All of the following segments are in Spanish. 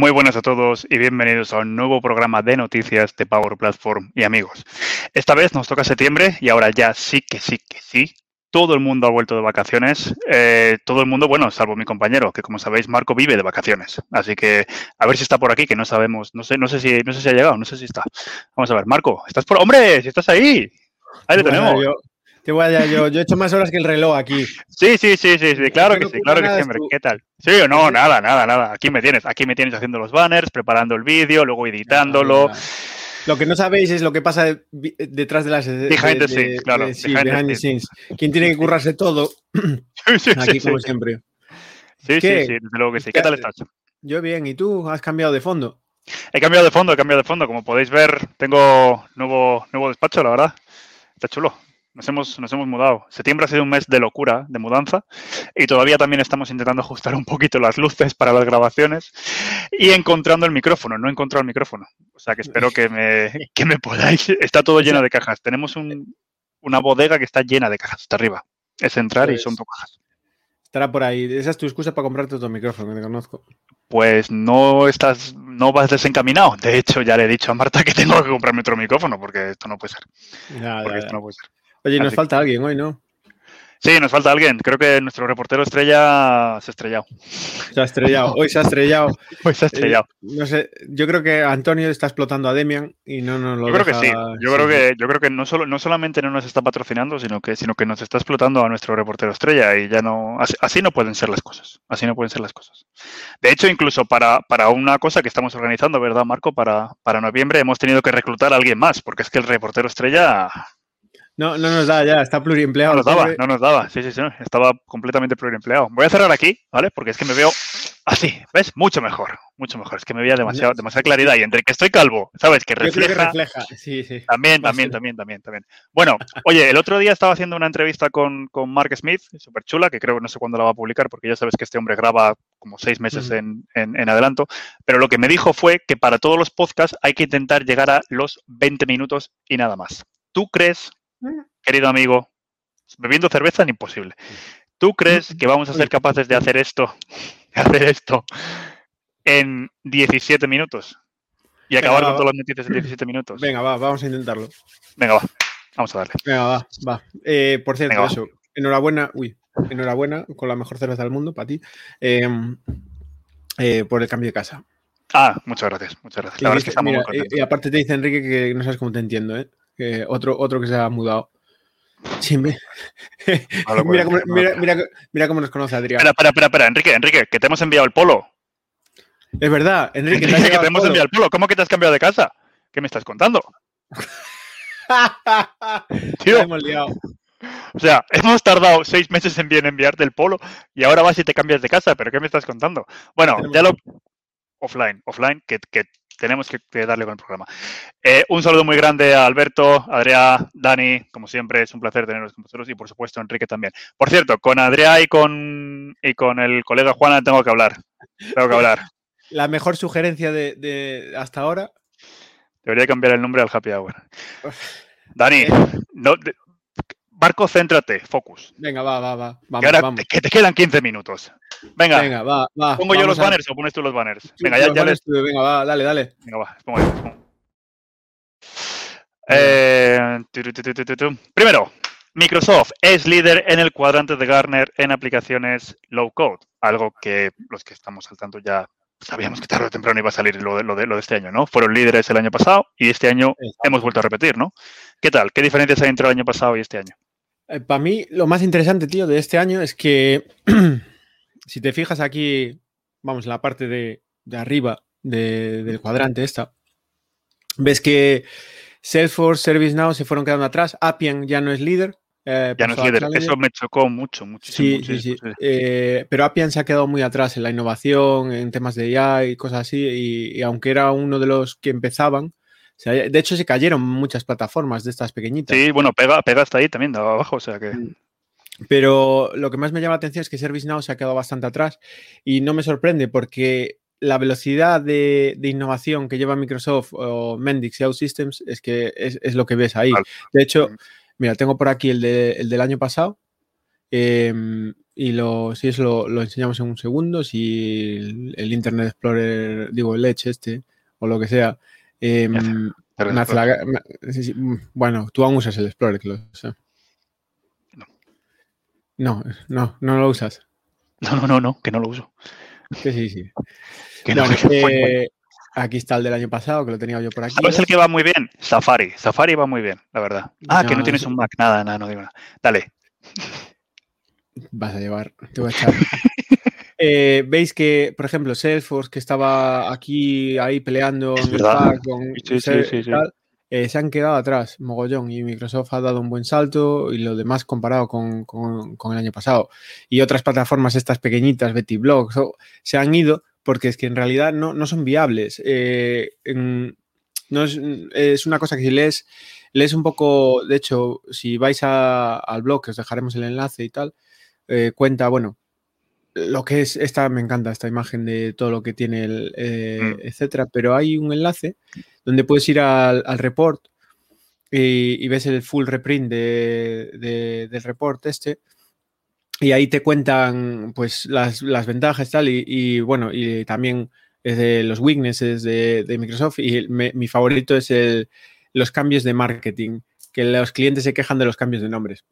Muy buenas a todos y bienvenidos a un nuevo programa de noticias de Power Platform y amigos. Esta vez nos toca septiembre y ahora ya sí que sí que sí. Todo el mundo ha vuelto de vacaciones. Eh, todo el mundo, bueno, salvo mi compañero, que como sabéis, Marco vive de vacaciones. Así que a ver si está por aquí, que no sabemos. No sé, no sé si, no sé si ha llegado, no sé si está. Vamos a ver, Marco, ¿estás por? ¡Hombre! ¡Si estás ahí! Ahí lo tenemos. yo, he hecho más horas que el reloj aquí. Sí, sí, sí, sí, sí claro que sí, claro que sí. ¿Qué tal? Sí o no, nada, nada, nada. Aquí me tienes, aquí me tienes haciendo los banners, preparando el vídeo, luego editándolo. Lo que no sabéis es lo que pasa detrás de las. Behind the scenes, claro. Sí, behind, the scenes. ¿Quién tiene que currarse todo? Aquí, como siempre. Sí, sí, sí, desde luego que sí. ¿Qué tal estás? Yo bien, ¿y tú? ¿Has cambiado de fondo? He cambiado de fondo, he cambiado de fondo. Como podéis ver, tengo nuevo, nuevo despacho, la verdad. Está chulo. Nos hemos, nos hemos mudado. Septiembre ha sido un mes de locura, de mudanza, y todavía también estamos intentando ajustar un poquito las luces para las grabaciones y encontrando el micrófono. No he encontrado el micrófono. O sea que espero que me, que me podáis. Está todo lleno de cajas. Tenemos una bodega que está llena de cajas hasta arriba. Es entrar y son dos cajas. Estará por ahí. Esa es tu excusa para comprarte otro micrófono, que te conozco. Pues no estás, no vas desencaminado. De hecho, ya le he dicho a Marta que tengo que comprarme otro micrófono porque esto no puede ser. esto no puede ser. Oye, nos falta alguien hoy, ¿no? Sí, nos falta alguien. Creo que nuestro reportero estrella se ha estrellado. Se ha estrellado. Hoy se ha estrellado. Hoy se ha estrellado. Eh, no sé, yo creo que Antonio está explotando a Demian y no nos lo Yo creo que sí. Yo creo que yo creo que no solo no solamente no nos está patrocinando, sino que sino que nos está explotando a nuestro reportero estrella y ya no así, no pueden ser las cosas. Así no pueden ser las cosas. De hecho, incluso para, para una cosa que estamos organizando, ¿verdad, Marco? Para, para noviembre hemos tenido que reclutar a alguien más, porque es que el reportero estrella no, no nos da ya, está pluriempleado. No nos daba, no nos daba, sí, sí, sí, estaba completamente pluriempleado. Voy a cerrar aquí, ¿vale? Porque es que me veo así, ¿ves? Mucho mejor, mucho mejor. Es que me veía demasiado, demasiada claridad y entre que estoy calvo, ¿sabes? Que refleja. refleja. Sí, sí. También, también, también, también, también. Bueno, oye, el otro día estaba haciendo una entrevista con, con Mark Smith, súper chula, que creo que no sé cuándo la va a publicar, porque ya sabes que este hombre graba como seis meses en, en, en, adelanto, pero lo que me dijo fue que para todos los podcasts hay que intentar llegar a los 20 minutos y nada más. ¿Tú crees querido amigo, bebiendo cerveza es imposible. ¿Tú crees que vamos a ser capaces de hacer esto, hacer esto en 17 minutos? Y acabar con todas las noticias en 17 minutos. Venga, va, vamos a intentarlo. Venga, va. Vamos a darle. Venga, va, va. Eh, por cierto, eso. Enhorabuena, uy, enhorabuena con la mejor cerveza del mundo para ti. Em, eh, por el cambio de casa. Ah, muchas gracias, muchas gracias. La verdad es que estamos muy y, aparte te dice Enrique que no sabes cómo te entiendo, ¿eh? Que otro, otro que se ha mudado. Sí, mira, cómo, nos conoce Adrián. Espera, espera, espera, Enrique, Enrique, que te hemos enviado el polo. Es verdad, Enrique, que te hemos enviado el polo. ¿Cómo que te has cambiado de casa? ¿Qué me estás contando? Tío. hemos liado. O sea, hemos tardado seis meses en bien enviarte el polo y ahora vas y te cambias de casa, pero ¿qué me estás contando? Bueno, ya lo... Offline, offline, que, que tenemos que, darle con el programa. Eh, un saludo muy grande a Alberto, Adrià, Dani, como siempre, es un placer tenerlos con vosotros y por supuesto Enrique también. Por cierto, con Adrià y con, y con el colega Juana tengo que hablar. Tengo que hablar. La mejor sugerencia de, hasta ahora. Debería cambiar el nombre al Happy Hour. Dani, no, Marco, céntrate, focus. Venga, va, va, va. Vamos, que, te quedan 15 minutos. Venga, Venga va, va. ¿Pongo yo los banners o pones tú los banners? Venga, ya, ya les... Venga, va, dale, dale. Venga, va, pongo ahí. Eh, primero, Microsoft es líder en el cuadrante de Gartner en aplicaciones low code, algo que los que estamos al tanto ya sabíamos que tarde o temprano iba a salir lo de, lo de, lo de este año, ¿no? Fueron líderes el año pasado y este año hemos vuelto a repetir, ¿no? ¿Qué tal? ¿Qué diferencias hay entre el año pasado y este año? Eh, para mí, lo más interesante, tío, de este año es que, si te fijas aquí, vamos, en la parte de, arriba del cuadrante esta, ves que Salesforce, ServiceNow se fueron quedando atrás, Appian ya no es líder. Eh, ya no es líder, eso me chocó mucho, muchísimo. Sí, sí, sí. Eh, pero Appian se ha quedado muy atrás en la innovación, en temas de IA y cosas así, y aunque era uno de los que empezaban, de hecho, se cayeron muchas plataformas de estas pequeñitas. Sí, bueno, pega, pega hasta ahí también, de abajo, o sea que. Pero lo que más me llama la atención es que ServiceNow se ha quedado bastante atrás y no me sorprende porque la velocidad de, innovación que lleva Microsoft o Mendix y OutSystems es que es, lo que ves ahí. De hecho, mira, tengo por aquí el, del año pasado em, y lo, si eso lo, enseñamos en un segundo, si el, Internet Explorer, digo, el Edge este, o lo que sea, em, mm, bueno, tú aún usas el Explorer, que lo sé. No. No, no, lo usas. No, no, no, no, que no lo uso. Que sí, sí. aquí está el del año pasado, que lo tenía yo por aquí. ¿Sabes el que va muy bien? Safari. Safari va muy bien, la verdad. Ah, que no tienes un Mac. Nada, nada, no digo nada. Dale. Vas a llevar, te voy a echar. Eh, Veis que, por ejemplo, Salesforce, que estaba aquí, ahí peleando en el con sí, sí, eh, se han quedado atrás, mogollón, y Microsoft ha dado un buen salto y lo demás comparado con, el año pasado. Y otras plataformas, estas pequeñitas, Betty Blogs, se han ido porque es que en realidad no, son viables. Eh, no es, una cosa que si lees, lees un poco, de hecho, si vais al blog, que os dejaremos el enlace y tal, eh, cuenta, bueno, lo que es esta, me encanta esta imagen de todo lo que tiene, el, eh, mm. etcétera, pero hay un enlace donde puedes ir al, report y, ves el full reprint del report este y ahí te cuentan pues las, ventajas tal y, y, bueno, y también es de los weaknesses de, Microsoft y mi favorito es el, los cambios de marketing, que los clientes se quejan de los cambios de nombres.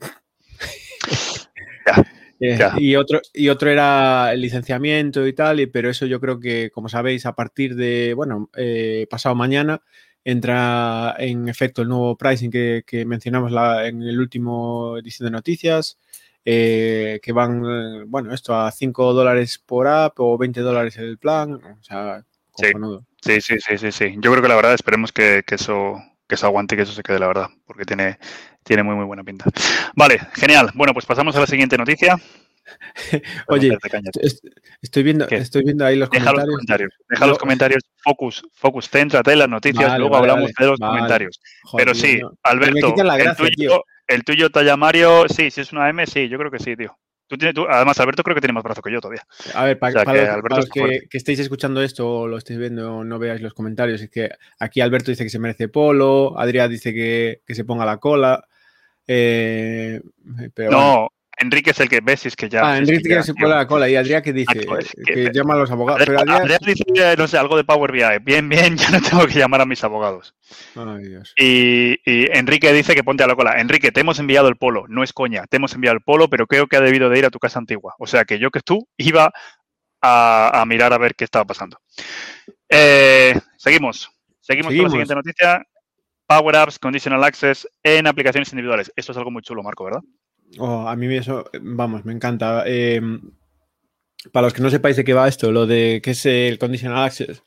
Eh, y, otro, y otro era el licenciamiento y tal, y, pero eso yo creo que, como sabéis, a partir de, bueno, eh, pasado mañana entra en efecto el nuevo pricing que, mencionamos en el último edición de noticias, eh, que van, bueno, esto a 5 dólares por app o 20 dólares el plan, o sea, sí. sí, sí, sí, sí, sí. Yo creo que la verdad esperemos que, que eso que se aguante y que eso se quede, la verdad, porque tiene, tiene muy, muy buena pinta. Vale, genial. Bueno, pues pasamos a la siguiente noticia. Oye, estoy viendo, estoy viendo ahí los Deja comentarios. Los comentarios. Deja los comentarios, focus, focus, céntrate en las noticias, luego hablamos de los comentarios. Pero sí, Alberto, el, tuyo, el tuyo talla Mario, sí, si es una M, sí, yo creo que sí, tío. Tú tienes, tú, además, Alberto creo que tiene más brazo que yo todavía. A ver, para, los, que, estéis escuchando esto o lo estéis viendo no veáis los comentarios, es que aquí Alberto dice que se merece polo, Adrián dice que, que se ponga la cola. Eh, pero no, Enrique es el que ves, es que ya. Ah, Enrique que se pone la cola y Adrián que dice que, llama a los abogados. Adrián, dice, no sé, algo de Power BI. Bien, bien, ya no tengo que llamar a mis abogados. Ay, Dios. Y, Enrique dice que ponte a la cola. Enrique, te hemos enviado el polo, no es coña, te hemos enviado el polo, pero creo que ha debido de ir a tu casa antigua. O sea que yo que tú iba a, mirar a ver qué estaba pasando. Eh, seguimos. Seguimos con la siguiente noticia. Power Apps Conditional Access en aplicaciones individuales. Esto es algo muy chulo, Marco, ¿verdad? Oh, a mí eso, vamos, me encanta. Em, para los que no sepáis de qué va esto, lo de qué es el Conditional Access,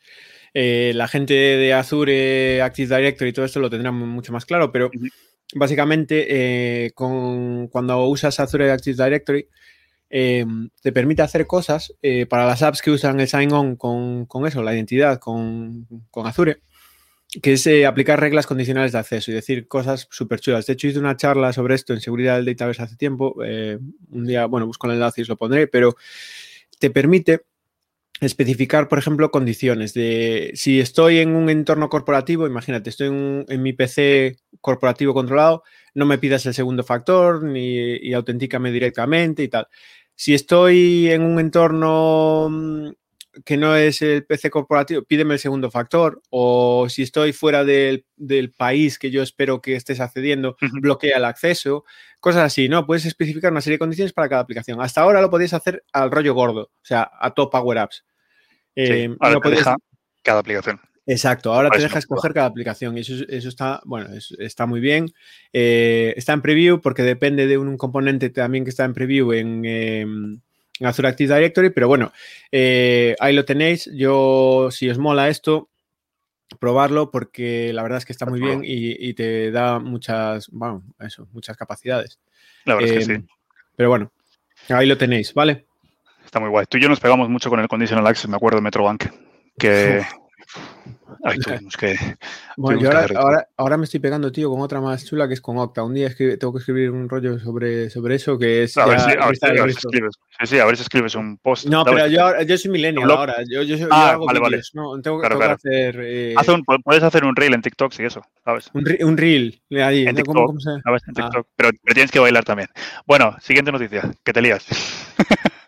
eh, la gente de Azure, Active Directory y todo esto lo tendrá mucho más claro, pero básicamente eh, con, cuando usas Azure Active Directory, te permite hacer cosas eh, para las apps que usan el sign-on con, con, eso, la identidad con, con Azure que es eh, aplicar reglas condicionales de acceso y decir cosas súper chulas. De hecho, hice una charla sobre esto en seguridad del database hace tiempo. Eh, un día, bueno, busco el enlace y os lo pondré, pero te permite especificar, por ejemplo, condiciones de si estoy en un entorno corporativo, imagínate, estoy en, mi PC corporativo controlado, no me pidas el segundo factor ni y directamente y tal. Si estoy en un entorno mm, que no es el PC corporativo, pídeme el segundo factor. O si estoy fuera del, país que yo espero que estés accediendo, bloquea el acceso. Cosas así, ¿no? Puedes especificar una serie de condiciones para cada aplicación. Hasta ahora lo podías hacer al rollo gordo, o sea, a top Power Apps. Eh, ahora te deja cada aplicación. Exacto, ahora te deja escoger cada aplicación y eso, eso está, bueno, está muy bien. Eh, está en preview porque depende de un, componente también que está en preview en, em, en Azure Active Directory, pero bueno, eh, ahí lo tenéis. Yo, si os mola esto, probarlo porque la verdad es que está muy bien y, te da muchas, bueno, eso, muchas capacidades. La verdad es que sí. Em, pero bueno, ahí lo tenéis, ¿vale? Está muy guay. Tú y yo nos pegamos mucho con el Conditional Access, me acuerdo de Metrobank, que... Ahí tuvimos que. Bueno, yo ahora, ahora, me estoy pegando, tío, con otra más chula que es con Octa. Un día tengo que escribir un rollo sobre, sobre eso que es. A ver, si, a ver, si, escribes. Sí, sí, a ver si escribes un post. No, pero yo, yo soy millennial ahora. Yo, yo, ah, vale, vale. No, tengo, claro, claro. que hacer. Eh... Haz un, puedes hacer un reel en TikTok, sí, eso, ¿sabes? Un, un reel, ahí. En TikTok, ¿Cómo, cómo se... ¿sabes? En TikTok. Ah. Pero, pero, tienes que bailar también. Bueno, siguiente noticia, que te lías.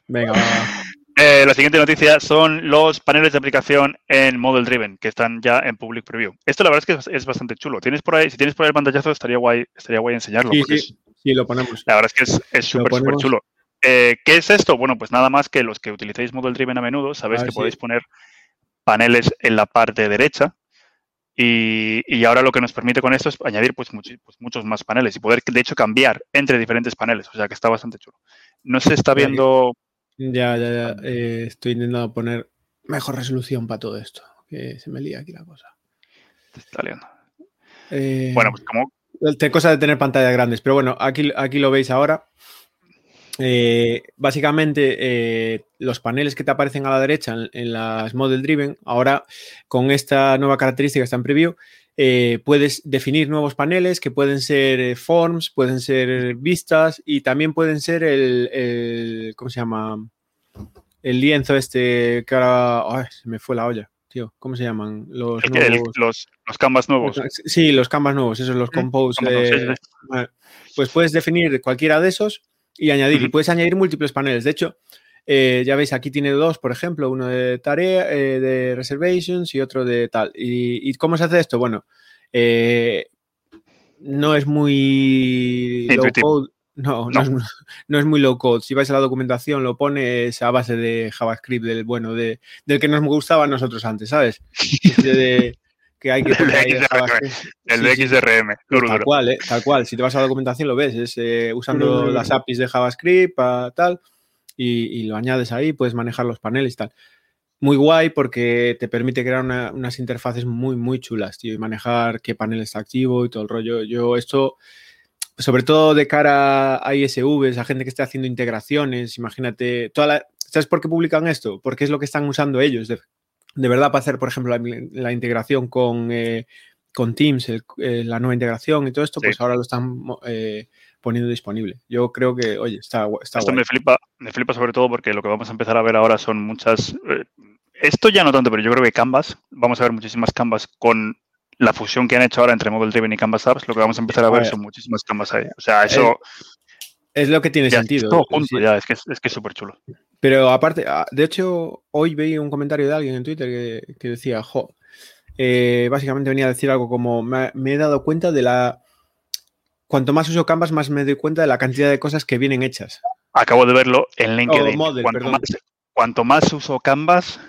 Venga, va. Eh, la siguiente noticia son los paneles de aplicación en Model Driven que están ya en Public Preview. Esto la verdad es que es, bastante chulo. Tienes por ahí, si tienes por ahí el pantallazo, estaría guay, estaría guay enseñarlo. Sí, sí, sí, lo ponemos. La verdad es que es súper, súper chulo. Eh, ¿Qué es esto? Bueno, pues nada más que los que utilicéis Model Driven a menudo, sabéis que podéis poner paneles en la parte derecha. Y, ahora lo que nos permite con esto es añadir pues, pues, muchos más paneles y poder, de hecho, cambiar entre diferentes paneles. O sea que está bastante chulo. No se está viendo ya, ya, ya. Eh, estoy intentando poner mejor resolución para todo esto. Que se me lía aquí la cosa. Te está liando. Eh, bueno, pues como. Cosa de tener pantallas grandes, pero bueno, aquí, aquí lo veis ahora. Eh, básicamente, los paneles que te aparecen a la derecha en, las Model Driven, ahora con esta nueva característica está en preview, puedes definir nuevos paneles que pueden ser forms, pueden ser vistas y también pueden ser el, el ¿cómo se llama? el lienzo este que ahora se me fue la olla, tío. ¿Cómo se llaman? Los, los, los, canvas nuevos. Sí, los canvas nuevos, esos, los compose. pues puedes definir cualquiera de esos y añadir. Y puedes añadir múltiples paneles. De hecho, eh, ya veis, aquí tiene dos, por ejemplo, uno de tarea, eh, de reservations y otro de tal. ¿Y, cómo se hace esto? Bueno, eh, no es muy low code. No, no, es, muy low code. Si vais a la documentación, lo pones a base de JavaScript, del bueno, de, del que nos gustaba a nosotros antes, ¿sabes? de, que hay que el de XRM. tal cual, ¿eh? tal cual. Si te vas a la documentación lo ves, es eh, usando las APIs de JavaScript, tal, y, lo añades ahí, puedes manejar los paneles y tal. Muy guay porque te permite crear unas interfaces muy, muy chulas, tío, y manejar qué panel está activo y todo el rollo. Yo esto sobre todo de cara a ISVs, a gente que está haciendo integraciones, imagínate, toda ¿sabes por qué publican esto? Porque es lo que están usando ellos, de, verdad, para hacer, por ejemplo, la, integración con, eh, con Teams, eh, la nueva integración y todo esto, pues ahora lo están eh, poniendo disponible. Yo creo que, oye, está, está Esto me flipa, me flipa sobre todo porque lo que vamos a empezar a ver ahora son muchas... esto ya no tanto, pero yo creo que Canvas, vamos a ver muchísimas Canvas con la fusión que han hecho ahora entre Model Driven y Canvas Apps, lo que vamos a empezar a ver son muchísimas Canvas ahí. O sea, eso... Es, lo que tiene sentido. todo junto ya, es que es, que súper chulo. Pero aparte, ah, de hecho, hoy veí un comentario de alguien en Twitter que, decía, jo, eh, básicamente venía a decir algo como, me, he dado cuenta de la... Cuanto más uso Canvas, más me doy cuenta de la cantidad de cosas que vienen hechas. Acabo de verlo en LinkedIn. cuanto, más, cuanto, más, uso Canvas,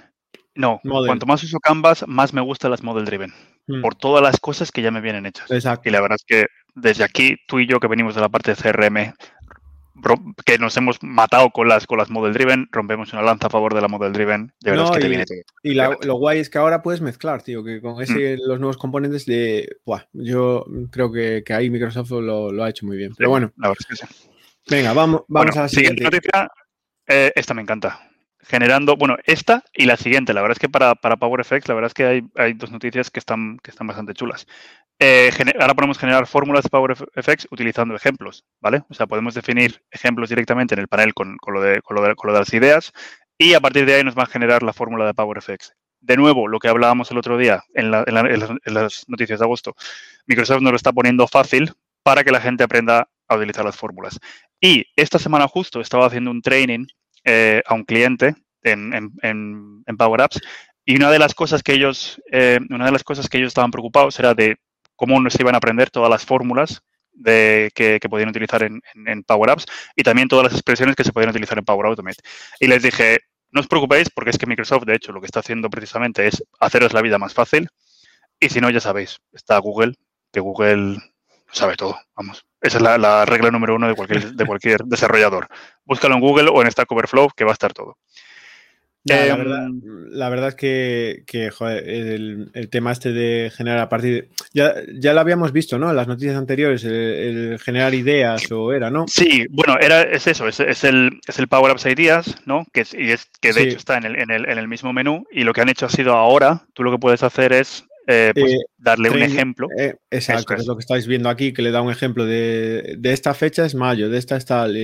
no, cuanto más uso Canvas, más me gustan las Model Driven. Mm. por todas las cosas que ya me vienen hechas. Exacto. Y la verdad es que desde aquí, tú y yo que venimos de la parte de CRM, que nos hemos matado con las, con las Model Driven, rompemos una lanza a favor de la Model Driven. De verdad es que y, te viene Y lo guay es que ahora puedes mezclar, tío, que con ese, mm. los nuevos componentes de. Buah, yo creo que, que, ahí Microsoft lo, ha hecho muy bien. Pero bueno. La verdad es que sí. Venga, vamos, vamos a la siguiente. noticia. Eh, esta me encanta generando, bueno, esta y la siguiente. La verdad es que para, para PowerFX, la verdad es que hay, hay, dos noticias que están, que están bastante chulas. Eh, ahora podemos generar fórmulas de PowerFX utilizando ejemplos, ¿vale? O sea, podemos definir ejemplos directamente en el panel con, con, lo, de, con, lo, de, con lo de las ideas y a partir de ahí nos va a generar la fórmula de PowerFX. De nuevo, lo que hablábamos el otro día en, la, en, las, noticias de agosto, Microsoft nos lo está poniendo fácil para que la gente aprenda a utilizar las fórmulas. Y esta semana justo estaba haciendo un training eh, a un cliente en, en, Power Apps y una de las cosas que ellos, eh, una de las cosas que ellos estaban preocupados era de cómo se iban a aprender todas las fórmulas de, que, podían utilizar en, Power Apps y también todas las expresiones que se podían utilizar en Power Automate. Y les dije, no os preocupéis porque es que Microsoft, de hecho, lo que está haciendo precisamente es haceros la vida más fácil. Y si no, ya sabéis, está Google, que Google sabe todo, vamos. Esa es la, regla número uno de cualquier, de cualquier desarrollador. Búscalo en Google o en Stack Overflow, que va a estar todo. la, verdad, es que, el, tema este de generar a partir de, ya, ya lo habíamos visto, ¿no? En las noticias anteriores, el, generar ideas o era, ¿no? Sí, bueno, era, es eso, es, el, es el Power Apps Ideas, ¿no? Que, y es, que de hecho está en el, en, el, en el mismo menú y lo que han hecho ha sido ahora, tú lo que puedes hacer es eh, pues, eh, darle un ejemplo. Eh, exacto, es. lo que estáis viendo aquí, que le da un ejemplo de, esta fecha es mayo, de esta es tal.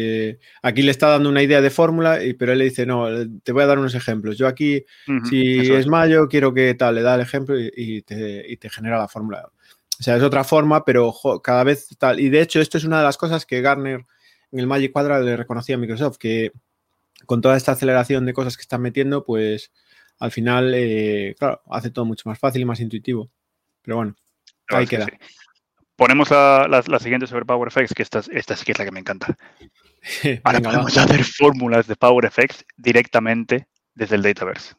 aquí le está dando una idea de fórmula, pero él le dice, no, te voy a dar unos ejemplos. Yo aquí, si es, mayo, quiero que tal, le da el ejemplo y, te, genera la fórmula. O sea, es otra forma, pero cada vez tal. Y de hecho, esto es una de las cosas que Garner en el Magic Quadra le reconocía a Microsoft, que con toda esta aceleración de cosas que están metiendo, pues al final, eh, claro, hace todo mucho más fácil y más intuitivo. Pero bueno, ahí queda. Ponemos la, siguiente sobre PowerFX, que esta, esta sí que es la que me encanta. Ahora podemos hacer fórmulas de PowerFX directamente desde el Dataverse.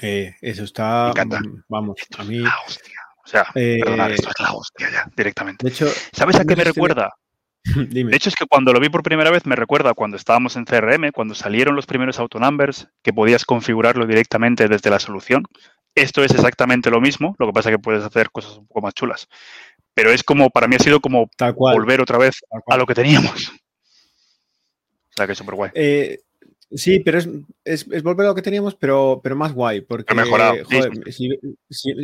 Eh, eso está. Mm, vamos, a mí. O sea, eh, esto es la hostia ya, directamente. De hecho, ¿sabes a qué me recuerda? De hecho, es que cuando lo vi por primera vez me recuerda cuando estábamos en CRM, cuando salieron los primeros autonumbers, que podías configurarlo directamente desde la solución. Esto es exactamente lo mismo, lo que pasa es que puedes hacer cosas un poco más chulas. Pero es como, para mí ha sido como volver otra vez a lo que teníamos. O sea, que es súper guay. Eh, sí, pero es, volver a lo que teníamos, pero, pero más guay. Porque, mejorado.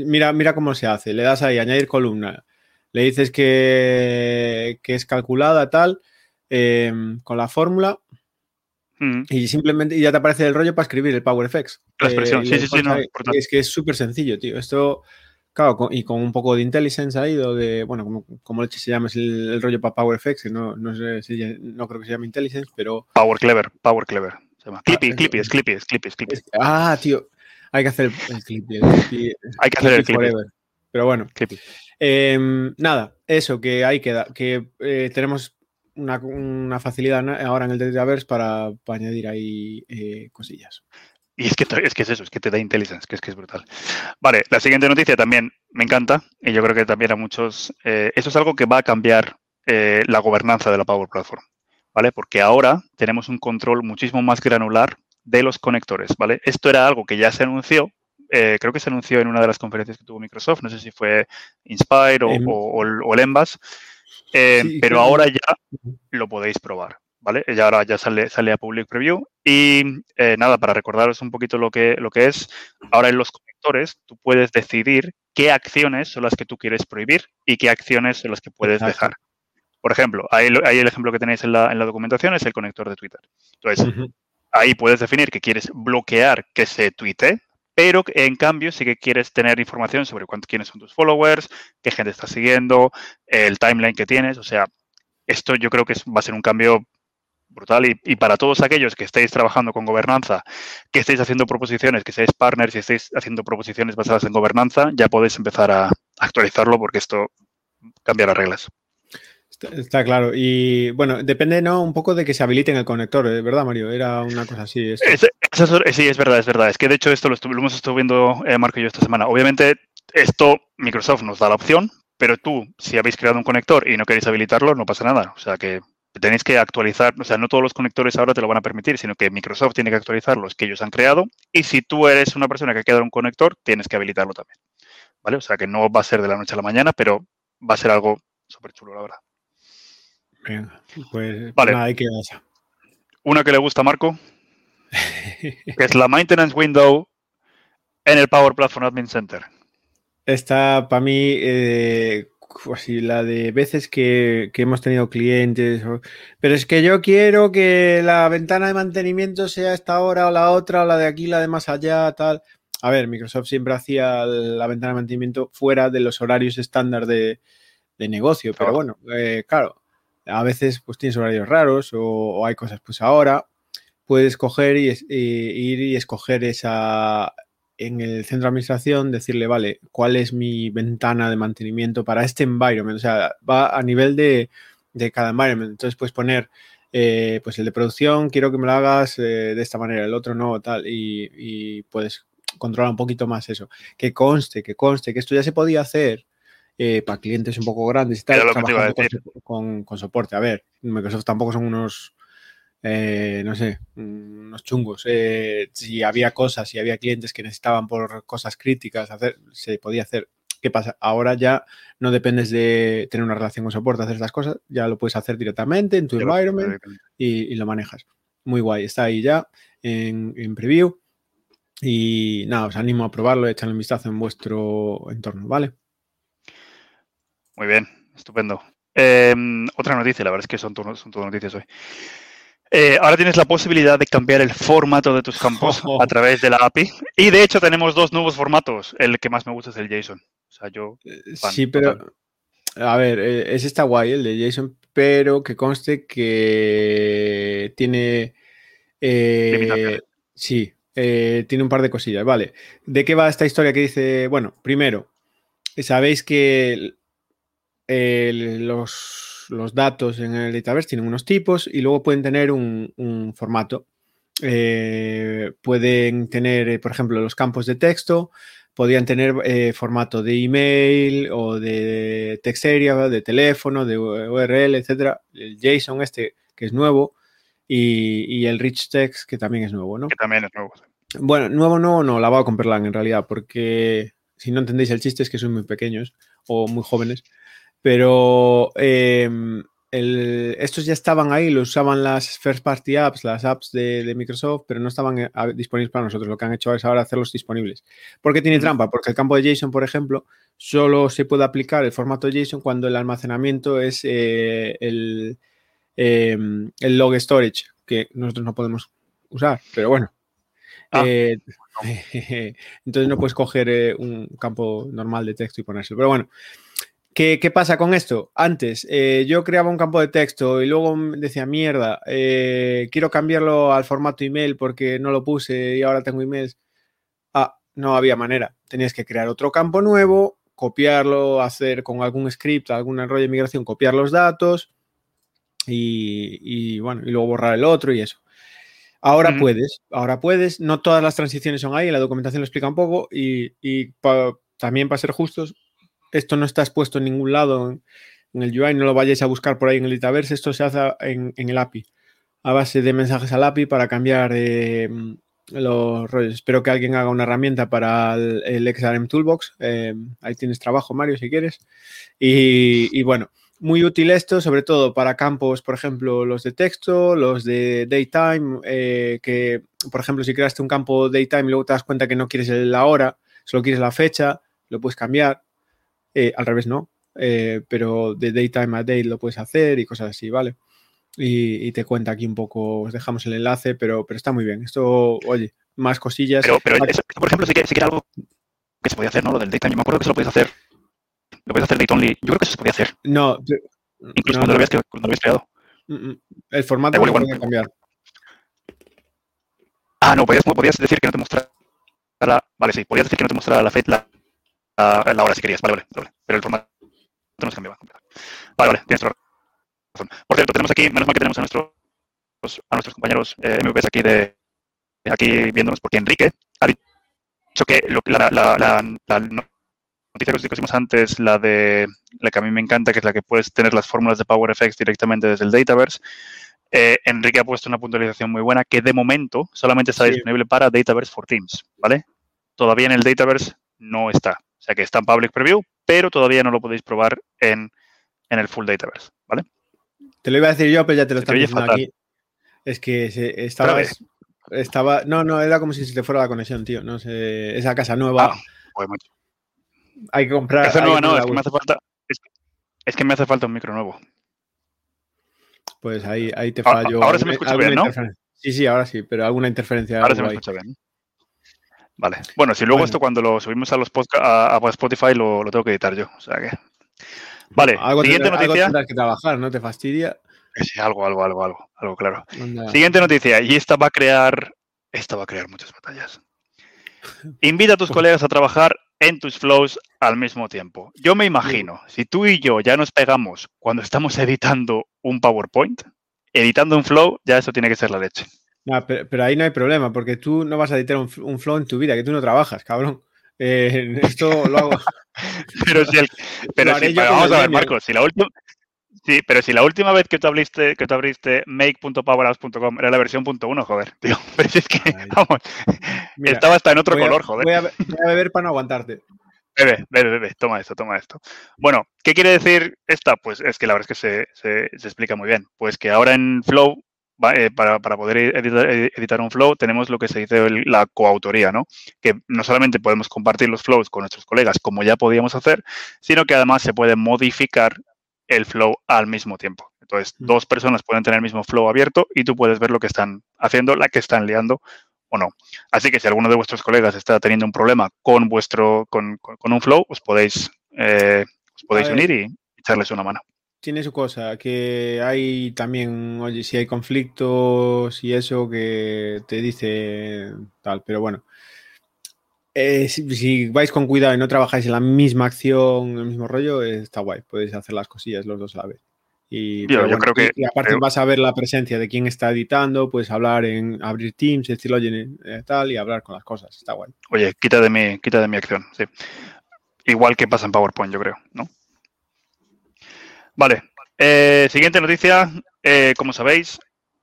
mira, mira cómo se hace. Le das ahí, añadir columna le dices que, es calculada tal, em, con la fórmula, mm. y simplemente ya te aparece el rollo para escribir el PowerFX. La expresión, sí, sí, sí, Es que es súper sencillo, tío. Esto, claro, y con un poco de intelligence ahí, o de, bueno, como, como se llama el, rollo para PowerFX, no, no sé si, no creo que se llame intelligence, pero... Power Clever, Power Clever. Se llama. Clippy, ah, Clippy, es Clippy, es Clippy, es Clippy. Ah, tío, hay que hacer el, Clippy. hay que hacer el Clippy. Pero bueno. Em, nada, eso, que ahí queda, que eh, tenemos una, facilidad ahora en el Dataverse para, para añadir ahí eh, cosillas. Y es que, es que es eso, es que te da intelligence, que es que es brutal. Vale, la siguiente noticia también me encanta y yo creo que también a muchos, eh, eso es algo que va a cambiar la gobernanza de la Power Platform, ¿vale? Porque ahora tenemos un control muchísimo más granular de los conectores, ¿vale? Esto era algo que ya se anunció, eh, creo que se anunció en una de las conferencias que tuvo Microsoft, no sé si fue Inspire o, em, el Envas, eh, pero ahora ya lo podéis probar, ¿vale? Ya ahora ya sale, sale a Public Preview y eh, nada, para recordaros un poquito lo que, lo que es, ahora en los conectores tú puedes decidir qué acciones son las que tú quieres prohibir y qué acciones son las que puedes dejar. Por ejemplo, ahí, ahí, el ejemplo que tenéis en la, en la, documentación es el conector de Twitter. Entonces, ahí puedes definir que quieres bloquear que se tuite, pero en cambio sí que quieres tener información sobre cuántos, quiénes son tus followers, qué gente está siguiendo, el timeline que tienes. O sea, esto yo creo que va a ser un cambio brutal y, para todos aquellos que estéis trabajando con gobernanza, que estéis haciendo proposiciones, que seáis partners y estéis haciendo proposiciones basadas en gobernanza, ya podéis empezar a actualizarlo porque esto cambia las reglas. Está, claro. Y bueno, depende ¿no? un poco de que se habiliten el conector, ¿eh? ¿verdad, Mario? Era una cosa así. sí, es verdad, es verdad. Es que de hecho esto lo, hemos estado viendo eh, Marco y yo esta semana. Obviamente, esto Microsoft nos da la opción, pero tú, si habéis creado un conector y no queréis habilitarlo, no pasa nada. O sea que tenéis que actualizar, o sea, no todos los conectores ahora te lo van a permitir, sino que Microsoft tiene que actualizar los que ellos han creado. Y si tú eres una persona que ha creado un conector, tienes que habilitarlo también. ¿Vale? O sea que no va a ser de la noche a la mañana, pero va a ser algo súper chulo, la verdad pues vale. nada, hay que Una que le gusta a Marco, que es la Maintenance Window en el Power Platform Admin Center. Esta, para mí, eh, así, la de veces que, hemos tenido clientes. pero es que yo quiero que la ventana de mantenimiento sea esta hora o la otra, o la de aquí, la de más allá, tal. A ver, Microsoft siempre hacía la ventana de mantenimiento fuera de los horarios estándar de, negocio, pero bueno, eh, claro, a veces pues tienes horarios raros o, hay cosas, pues ahora puedes coger y, ir y escoger esa en el centro de administración, decirle, vale, ¿cuál es mi ventana de mantenimiento para este environment? O sea, va a nivel de, cada environment. Entonces puedes poner, eh, pues el de producción, quiero que me lo hagas eh, de esta manera, el otro no, tal, y, y puedes controlar un poquito más eso. Que conste, que conste, que esto ya se podía hacer eh, para clientes un poco grandes y tal, con, con, soporte. A ver, Microsoft tampoco son unos eh, no sé, unos chungos. Eh, si había cosas, si había clientes que necesitaban por cosas críticas hacer, se podía hacer. ¿Qué pasa? Ahora ya no dependes de tener una relación con soporte, hacer estas cosas, ya lo puedes hacer directamente en tu environment y, lo manejas. Muy guay, está ahí ya en, en preview. Y nada, os animo a probarlo, echarle un vistazo en vuestro entorno, ¿vale? Muy bien, estupendo. Em, otra noticia, la verdad es que son, son todas noticias hoy. Eh, ahora tienes la posibilidad de cambiar el formato de tus campos a través de la API. Y de hecho tenemos dos nuevos formatos. El que más me gusta es el JSON. O sea, yo... Eh, sí, pero... A ver, eh, ese está guay, el de JSON, pero que conste que tiene... sí, tiene un par de cosillas. Vale. ¿De qué va esta historia que dice? Bueno, primero, sabéis que los los, datos en el Dataverse tienen unos tipos y luego pueden tener un, formato. Eh, pueden tener, eh, por ejemplo, los campos de texto, podrían tener eh, formato de email o de text area, de teléfono, de URL, etcétera. El JSON este, que es nuevo, y, el rich text, que también es nuevo, ¿no? Que también es nuevo. Bueno, nuevo no, no, lavado con Perlang en realidad, porque si no entendéis el chiste es que son muy pequeños o muy jóvenes. Pero em, estos ya estaban ahí, lo usaban las first party apps, las apps de, Microsoft, pero no estaban eh, disponibles para nosotros. Lo que han hecho es ahora hacerlos disponibles. ¿Por qué tiene trampa? Porque el campo de JSON, por ejemplo, solo se puede aplicar el formato JSON cuando el almacenamiento es eh, el, em, el log storage, que nosotros no podemos usar, pero bueno. Ah, eh, entonces no puedes coger un campo normal de texto y ponérselo. Pero bueno, ¿Qué, pasa con esto? Antes, eh, yo creaba un campo de texto y luego decía, mierda, eh, quiero cambiarlo al formato email porque no lo puse y ahora tengo emails. Ah, no había manera. Tenías que crear otro campo nuevo, copiarlo, hacer con algún script, algún rollo de migración, copiar los datos y, bueno, y luego borrar el otro y eso. Ahora puedes, ahora puedes. No todas las transiciones son ahí, la documentación lo explica un poco y, también para ser justos, esto no está expuesto en ningún lado en, el UI, no lo vayáis a buscar por ahí en el Dataverse, esto se hace en, el API, a base de mensajes al API para cambiar eh, los rollos. Espero que alguien haga una herramienta para el, XRM Toolbox. Eh, ahí tienes trabajo, Mario, si quieres. Y, bueno, muy útil esto, sobre todo para campos, por ejemplo, los de texto, los de daytime, eh, que, por ejemplo, si creaste un campo daytime y luego te das cuenta que no quieres la hora, solo quieres la fecha, lo puedes cambiar. Eh, al revés no, eh, pero de daytime a date lo puedes hacer y cosas así, ¿vale? Y, te cuenta aquí un poco, os dejamos el enlace, pero, pero está muy bien. Esto, oye, más cosillas. Pero, pero por ejemplo, sí que, sí que era algo que se podía hacer, ¿no? Lo del daytime. Yo me acuerdo que se lo podías hacer. Lo puedes hacer date only. Yo creo que eso se podía hacer. No. Incluso cuando, Lo habías, cuando, lo habías, creado. Mm, mm. El formato lo puede cambiar. Ah, no, podías, podías decir que no te mostrara. Vale, sí, podías decir que no te mostrara la fecha, la, la, hora si querías, vale, vale, Pero el formato no se cambiaba. Vale, vale, tienes razón. Por cierto, tenemos aquí, menos mal que tenemos a nuestros, a nuestros compañeros eh, MVPs aquí de aquí viéndonos, porque Enrique ha dicho que la, la, noticia que os dijimos antes, la de la que a mí me encanta, que es la que puedes tener las fórmulas de PowerFX directamente desde el Dataverse. Eh, Enrique ha puesto una puntualización muy buena que de momento solamente está disponible para Dataverse for Teams, ¿vale? Todavía en el Dataverse no está sea que está en public preview, pero todavía no lo podéis probar en, el full dataverse, ¿vale? Te lo iba a decir yo, pero ya te lo estaba diciendo aquí. Es que estaba, estaba. No, no, era como si se te fuera la conexión, tío. No sé. Esa casa nueva. Ah, hay que comprar. Esa nueva no, es que me hace falta. Es, que me hace falta un micro nuevo. Pues ahí, ahí te fallo. Ahora, se me escucha bien, ¿no? Sí, sí, ahora sí, pero alguna interferencia. Ahora se me escucha bien. Vale. Bueno, si luego esto cuando lo subimos a los a, Spotify lo, tengo que editar yo. O sea que. Vale. siguiente noticia. Algo que trabajar, ¿no te fastidia? Sí, algo, algo, algo, algo, algo, claro. Siguiente noticia. Y esta va a crear. Esta va a crear muchas batallas. Invita a tus colegas a trabajar en tus flows al mismo tiempo. Yo me imagino, si tú y yo ya nos pegamos cuando estamos editando un PowerPoint, editando un flow, ya eso tiene que ser la leche pero, ahí no hay problema, porque tú no vas a editar un, flow en tu vida, que tú no trabajas, cabrón. Eh, esto lo hago. pero si el, pero si, vamos a ver, Marcos, si la última. Sí, pero si la última vez que te abriste, que te abriste make.powerapps.com era la versión .1, joder, tío. Pero si es que, vamos, estaba hasta en otro color, joder. Voy a, beber para no aguantarte. Bebe, bebe, bebe, toma esto, toma esto. Bueno, ¿qué quiere decir esta? Pues es que la verdad es que se, explica muy bien. Pues que ahora en Flow, eh, para, poder editar, un Flow, tenemos lo que se dice la coautoría, ¿no? Que no solamente podemos compartir los flows con nuestros colegas, como ya podíamos hacer, sino que además se puede modificar el flow al mismo tiempo. Entonces, mm. dos personas pueden tener el mismo flow abierto y tú puedes ver lo que están haciendo, la que están liando o no. Así que si alguno de vuestros colegas está teniendo un problema con vuestro, con, un flow, os podéis, eh, os podéis unir y echarles una mano. Tiene su cosa, que hay también, oye, si hay conflictos y eso que te dice tal, pero bueno, eh, si, vais con cuidado y no trabajáis en la misma acción, en el mismo rollo, eh, está guay. Podéis hacer las cosillas los dos a la vez. Y, yo, creo que. Y, aparte vas a ver la presencia de quien está editando, puedes hablar en abrir Teams, decirlo, oye, eh, tal, y hablar con las cosas. Está guay. Oye, quita de mi, quita de mi acción, sí. Igual que pasa en PowerPoint, yo creo, ¿no? Vale. siguiente noticia. como sabéis,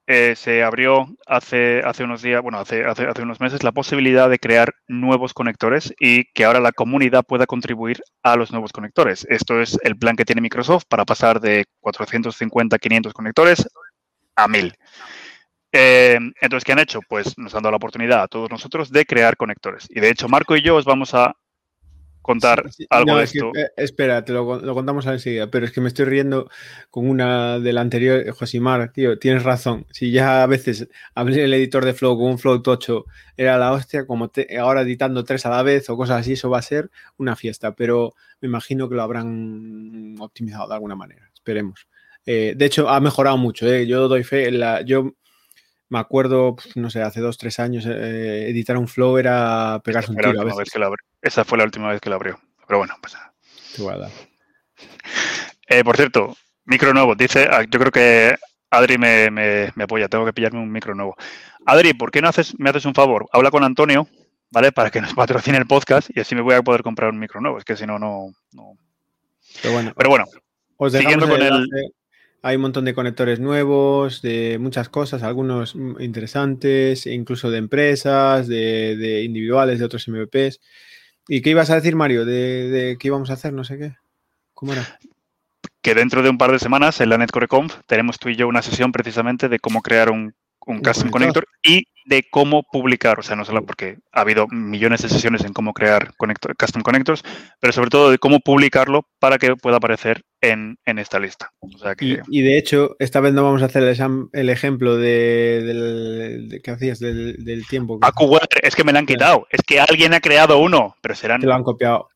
eh, se abrió hace, hace unos días, bueno, hace, hace, hace, unos meses, la posibilidad de crear nuevos conectores y que ahora la comunidad pueda contribuir a los nuevos conectores. Esto es el plan que tiene Microsoft para pasar de 450, 500 conectores a 1000. Eh, entonces, ¿qué han hecho? Pues nos han dado la oportunidad a todos nosotros de crear conectores. Y de hecho, Marco y yo os vamos a contar algo de esto. Eh, espera, te lo, lo, contamos enseguida, pero es que me estoy riendo con una del anterior, Josimar, tío, tienes razón. Si ya a veces abrir el editor de Flow con un Flow tocho era la hostia, como ahora editando tres a la vez o cosas así, eso va a ser una fiesta, pero me imagino que lo habrán optimizado de alguna manera, esperemos. Eh, de hecho, ha mejorado mucho, ¿eh? yo doy fe, la, yo me acuerdo, no sé, hace dos, tres años, eh, editar un flow era pegarse un tiro. Esa fue la última vez que lo abrió. Pero bueno, pues. Eh, por cierto, micro nuevo. Dice, ah, yo creo que Adri me, apoya. Tengo que pillarme un micro nuevo. Adri, ¿por qué no haces, me haces un favor? Habla con Antonio, ¿vale? Para que nos patrocine el podcast y así me voy a poder comprar un micro nuevo. Es que si no, no. Pero bueno, Pero bueno siguiendo con el hay un montón de conectores nuevos, de muchas cosas, algunos interesantes, incluso de empresas, de, individuales, de otros MVPs. ¿Y qué ibas a decir, Mario? ¿De, qué íbamos a hacer? No sé qué. ¿Cómo era? Que dentro de un par de semanas en la NetCoreConf tenemos tú y yo una sesión precisamente de cómo crear un un custom connector y de cómo publicar, o sea, no solo porque ha habido millones de sesiones en cómo crear custom connectors, pero sobre todo de cómo publicarlo para que pueda aparecer en, esta lista. y, de hecho, esta vez no vamos a hacer el, ejemplo de, que hacías del, tiempo. es que me lo han quitado, es que alguien ha creado uno, pero serán... Te lo han copiado.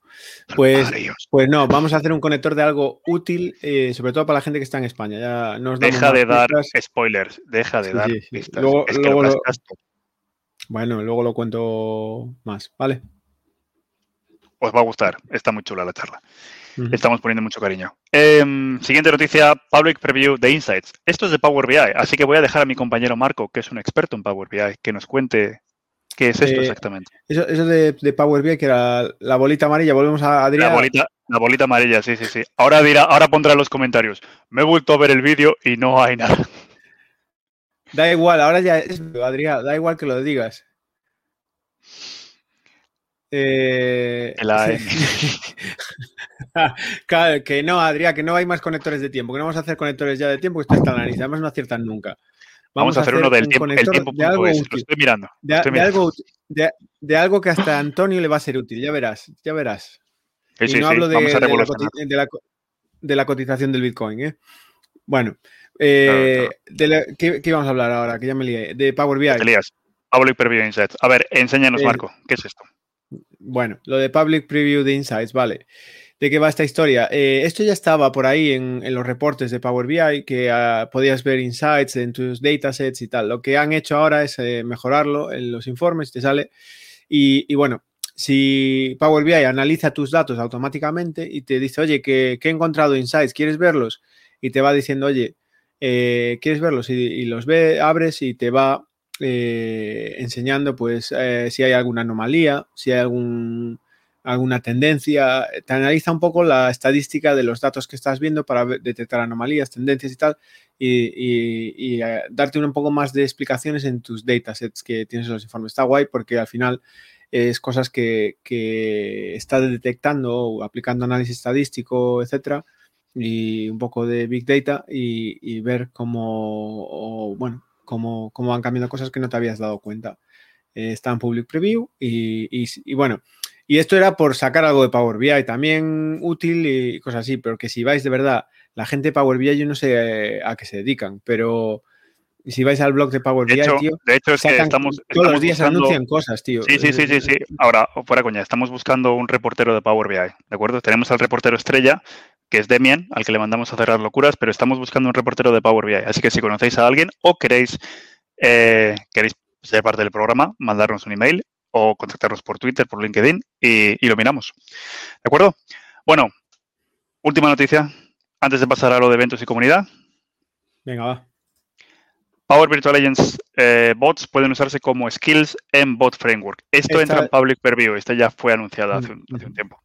Pues, pues no, vamos a hacer un conector de algo útil, eh, sobre todo para la gente que está en España. Ya nos deja de dar spoilers, deja de dar bueno, luego lo cuento más, ¿vale? Os va a gustar, está muy chula la charla. Estamos poniendo mucho cariño. Em, siguiente noticia, Public Preview de Insights. Esto es de Power BI, así que voy a dejar a mi compañero Marco, que es un experto en Power BI, que nos cuente ¿Qué es esto eh, exactamente? Eso, eso de, Power BI, que era la bolita amarilla. Volvemos a Adrián. La bolita, la bolita amarilla, sí, sí, sí. Ahora dirá, ahora pondrá en los comentarios. Me he vuelto a ver el vídeo y no hay nada. Da igual, ahora ya es Adrián, da igual que lo digas. Eh, que no, Adrián, que no hay más conectores de tiempo, que no vamos a hacer conectores ya de tiempo, que esto está en la lista, además no aciertan nunca. Vamos, a hacer, uno del tiempo, el tiempo de algo útil. Lo estoy mirando. De, algo, que hasta a Antonio le va a ser útil, ya verás, ya verás. y no hablo de, la, cotización del Bitcoin. ¿eh? Bueno, eh, ¿qué, íbamos a hablar ahora? Que ya me lié. De Power BI. Elías, Public Preview Insights. A ver, enséñanos, Marco, ¿qué es esto? Bueno, lo de Public Preview de Insights, vale de qué va esta historia. Eh, esto ya estaba por ahí en, los reportes de Power BI, que ah, podías ver insights en tus datasets y tal. Lo que han hecho ahora es eh, mejorarlo en los informes, te sale. Y, bueno, si Power BI analiza tus datos automáticamente y te dice, oye, que, he encontrado insights, ¿quieres verlos? Y te va diciendo, oye, eh, ¿quieres verlos? Y, los ve, abres y te va enseñando, pues, si hay alguna anomalía, si hay algún alguna tendencia, te analiza un poco la estadística de los datos que estás viendo para detectar anomalías, tendencias y tal, y, eh, darte un poco más de explicaciones en tus datasets que tienes en los informes. Está guay porque al final es cosas que, que está detectando, aplicando análisis estadístico, etcétera, y un poco de Big Data y, ver cómo, bueno, cómo, cómo, van cambiando cosas que no te habías dado cuenta. Eh, está en Public Preview y, bueno, y esto era por sacar algo de Power BI, también útil y cosas así, pero que si vais de verdad, la gente de Power BI yo no sé eh, a qué se dedican, pero si vais al blog de Power BI, tío, de hecho es que estamos, todos los días anuncian cosas, tío. Sí, sí, sí, sí, sí. Ahora, fuera coña, estamos buscando un reportero de Power BI, ¿de acuerdo? Tenemos al reportero estrella, que es Demian, al que le mandamos a cerrar locuras, pero estamos buscando un reportero de Power BI. Así que si conocéis a alguien o queréis, eh, queréis ser parte del programa, mandarnos un email o contactarnos por Twitter, por LinkedIn y, lo miramos. ¿De acuerdo? Bueno, última noticia, antes de pasar a lo de eventos y comunidad. Venga, va. Power Virtual Agents eh, bots pueden usarse como skills en Bot Framework. Esto entra en Public Preview. Este ya fue anunciado hace un mm, tiempo.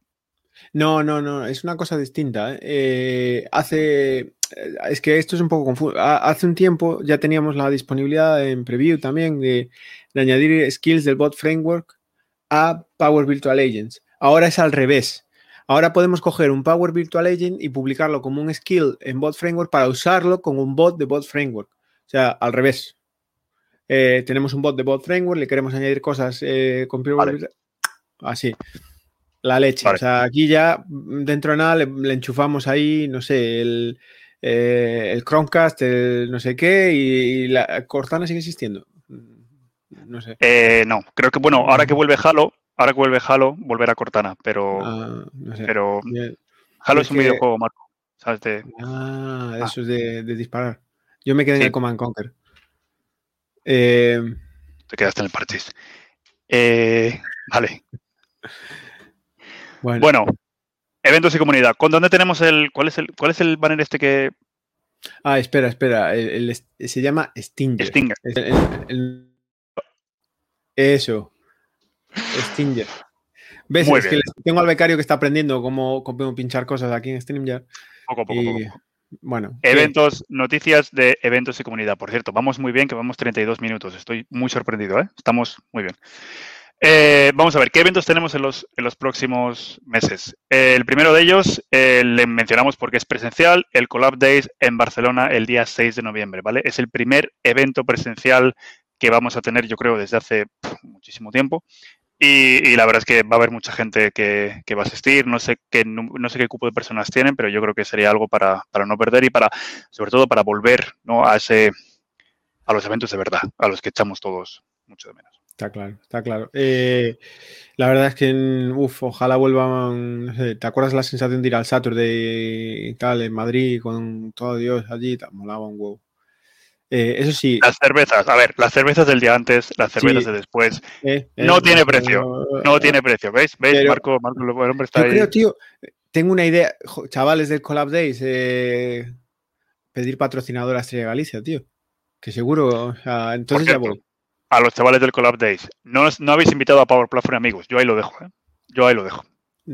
No, no, no, es una cosa distinta. ¿eh? Eh, hace, eh, es que esto es un poco confuso. Hace un tiempo ya teníamos la disponibilidad en preview también de, añadir skills del bot framework a Power Virtual Agents. Ahora es al revés. Ahora podemos coger un Power Virtual Agent y publicarlo como un skill en bot framework para usarlo con un bot de bot framework. O sea, al revés. tenemos un bot de bot framework, le queremos añadir cosas con vale. Así la leche. O sea, aquí ya mm, dentro de nada le, enchufamos ahí, no sé, el, eh, el Chromecast, el no sé qué, y, la Cortana sigue existiendo. Mm, no sé. Eh, no, creo que, bueno, ahora que vuelve Halo, ahora que vuelve Halo, volverá Cortana, pero. Ah, no sé. Pero. Halo es, un videojuego, Marco. ¿sabes? Ah, ah, eso es de, disparar. Yo me quedé en el Command Conquer. Eh... Te quedaste en el parchís. Eh, vale. Bueno. eventos y comunidad. ¿Con dónde tenemos el cuál es el cuál es el banner este que Ah, espera, espera, se llama Stinger. Stinger. eso. Stinger. ¿Ves? es que tengo al becario que está aprendiendo cómo, cómo pinchar cosas aquí en Stinger. Poco, poco, poco, Bueno. Eventos, noticias de eventos y comunidad. Por cierto, vamos muy bien, que vamos 32 minutos. Estoy muy sorprendido, ¿eh? Estamos muy bien. Eh, vamos a ver, ¿qué eventos tenemos en los, en los próximos meses? el primero de ellos eh, le mencionamos porque es presencial, el Collab Days en Barcelona el día 6 de noviembre, ¿vale? Es el primer evento presencial que vamos a tener, yo creo, desde hace muchísimo tiempo. Y, la verdad es que va a haber mucha gente que, va a asistir. No sé, qué, no, sé qué cupo de personas tienen, pero yo creo que sería algo para, para no perder y para, sobre todo, para volver ¿no? a, ese, a los eventos de verdad, a los que echamos todos mucho de menos. Está claro, está claro. Eh, la verdad es que, uff, ojalá vuelvan, no sé, ¿te acuerdas la sensación de ir al Saturday y tal, en Madrid, con todo Dios allí? Te molaba un huevo. Eh, eso sí. Las cervezas, a ver, las cervezas del día antes, las cervezas de después, eh, no tiene precio, no tiene precio, ¿veis? ¿Veis? Marco, Marco, el hombre está yo creo, tío, tengo una idea, chavales del Collab Days, pedir patrocinador a Estrella Galicia, tío. Que seguro, o sea, entonces ya voy a los chavales del Collab Days. No, no habéis invitado a Power Platform amigos. Yo ahí lo dejo. ¿eh? Yo ahí lo dejo.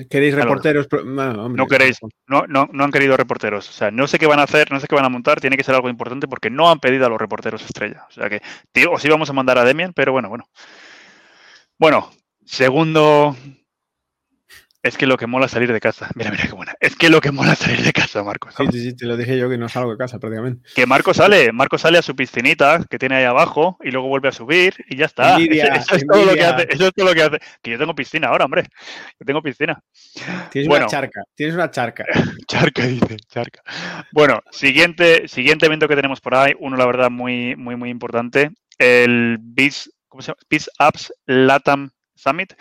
¿Queréis reporteros? No, queréis, no, no, no, han querido reporteros. O sea, no sé qué van a hacer, no sé qué van a montar, tiene que ser algo importante porque no han pedido a los reporteros estrella. O sea que, tío, os íbamos a mandar a Demian, pero bueno, bueno. Bueno, segundo es que lo que mola salir de casa. Mira, mira qué buena. Es que lo que mola salir de casa, Marcos. Sí, sí, sí, te lo dije yo que no salgo de casa prácticamente. Que Marco sale, Marco sale a su piscinita que tiene ahí abajo y luego vuelve a subir y ya está. eso, es todo lo que hace. Eso es todo lo que hace. Que yo tengo piscina ahora, hombre. Yo tengo piscina. Tienes una charca. Tienes una charca. charca, dice, charca. Bueno, siguiente, siguiente evento que tenemos por ahí, uno la verdad muy, muy, muy importante. El BIS, ¿cómo se llama? BIS Apps Latam Summit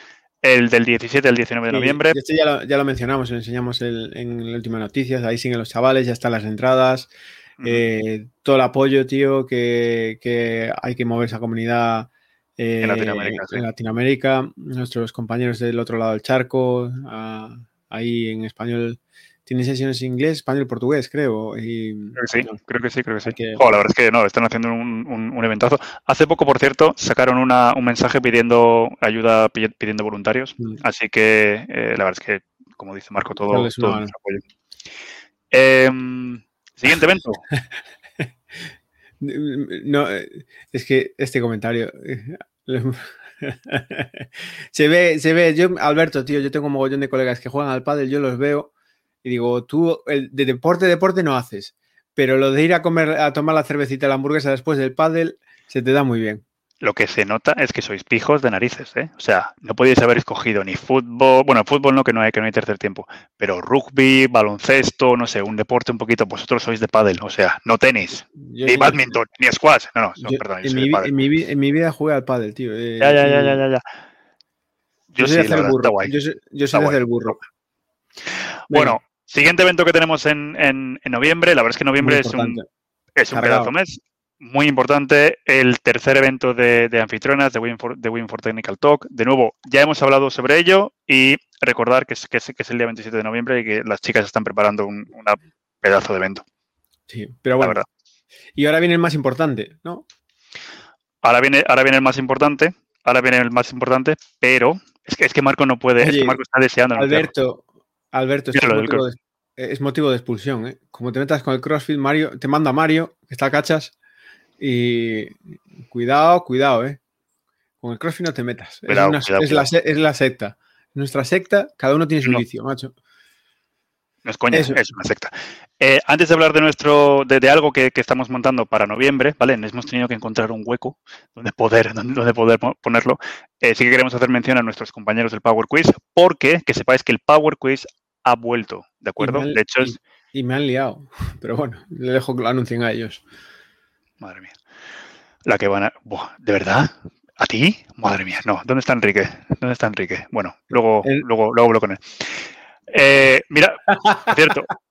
el del 17 al 19 de noviembre. Este ya lo, ya lo mencionamos, lo enseñamos en la última noticias. Ahí siguen los chavales, ya están las entradas. Eh, todo el apoyo, tío, que, hay que mover esa comunidad en, Latinoamérica, Nuestros compañeros del otro lado del charco, ahí en español, tienen sesiones en inglés, español y portugués, creo. Y, creo que sí, creo que sí, creo que sí. la verdad es que no, están haciendo un, un, eventazo. Hace poco, por cierto, sacaron una, un mensaje pidiendo ayuda, pidiendo voluntarios. Mm. Así que eh, la verdad es que, como dice Marco, todo, todo apoyo. Em, siguiente evento. no, es que este comentario se ve, se ve, yo, Alberto, tío, yo tengo un mogollón de colegas que juegan al pádel, yo los veo y digo, tú el, de deporte, deporte no haces, pero lo de ir a comer, a tomar la cervecita, la hamburguesa después del pádel, se te da muy bien lo que se nota es que sois pijos de narices, ¿eh? O sea, no podéis haber escogido ni fútbol, bueno, fútbol no, que no hay, que no hay tercer tiempo, pero rugby, baloncesto, no sé, un deporte un poquito, vosotros sois de pádel, o sea, no tenis, ni badminton, ni squash, no, no, perdón. En mi, en, mi, en mi, vida jugué al pádel, tío. Eh, ya, ya, ya, ya, ya, Yo, soy de hacer burro. Yo, soy, yo soy de hacer burro. Bueno, siguiente evento que tenemos en, en, en, noviembre, la verdad es que noviembre es un, es un pedazo mes muy importante, el tercer evento de, de anfitrionas de Win, for, de Win for Technical Talk. De nuevo, ya hemos hablado sobre ello y recordar que es, que es, el día 27 de noviembre y que las chicas están preparando un pedazo de evento. Sí, pero bueno. Y ahora viene el más importante, ¿no? Ahora viene, ahora viene el más importante, ahora viene el más importante, pero es que, es que Marco no puede, es que Marco está deseando. Alberto, Alberto, es motivo, de, es motivo, de, expulsión, ¿eh? Como te metas con el CrossFit, Mario, te manda Mario, que está cachas, y cuidado, cuidado, ¿eh? Con el CrossFit no te metas. es, La, secta. Nuestra secta, cada uno tiene su vicio, macho. No es coña, es una secta. Eh, antes de hablar de nuestro, de, algo que, estamos montando para noviembre, ¿vale? Hemos tenido que encontrar un hueco donde poder, donde poder ponerlo. Eh, sí que queremos hacer mención a nuestros compañeros del Power Quiz, porque que sepáis que el Power Quiz ha vuelto, ¿de acuerdo? de hecho y, me han liado, pero bueno, le dejo que lo anuncien a ellos. Madre mía. La que van a. ¿De verdad? ¿A ti? Madre mía. No. ¿Dónde está Enrique? ¿Dónde está Enrique? Bueno, luego, luego, luego hablo con él. Eh, mira, cierto.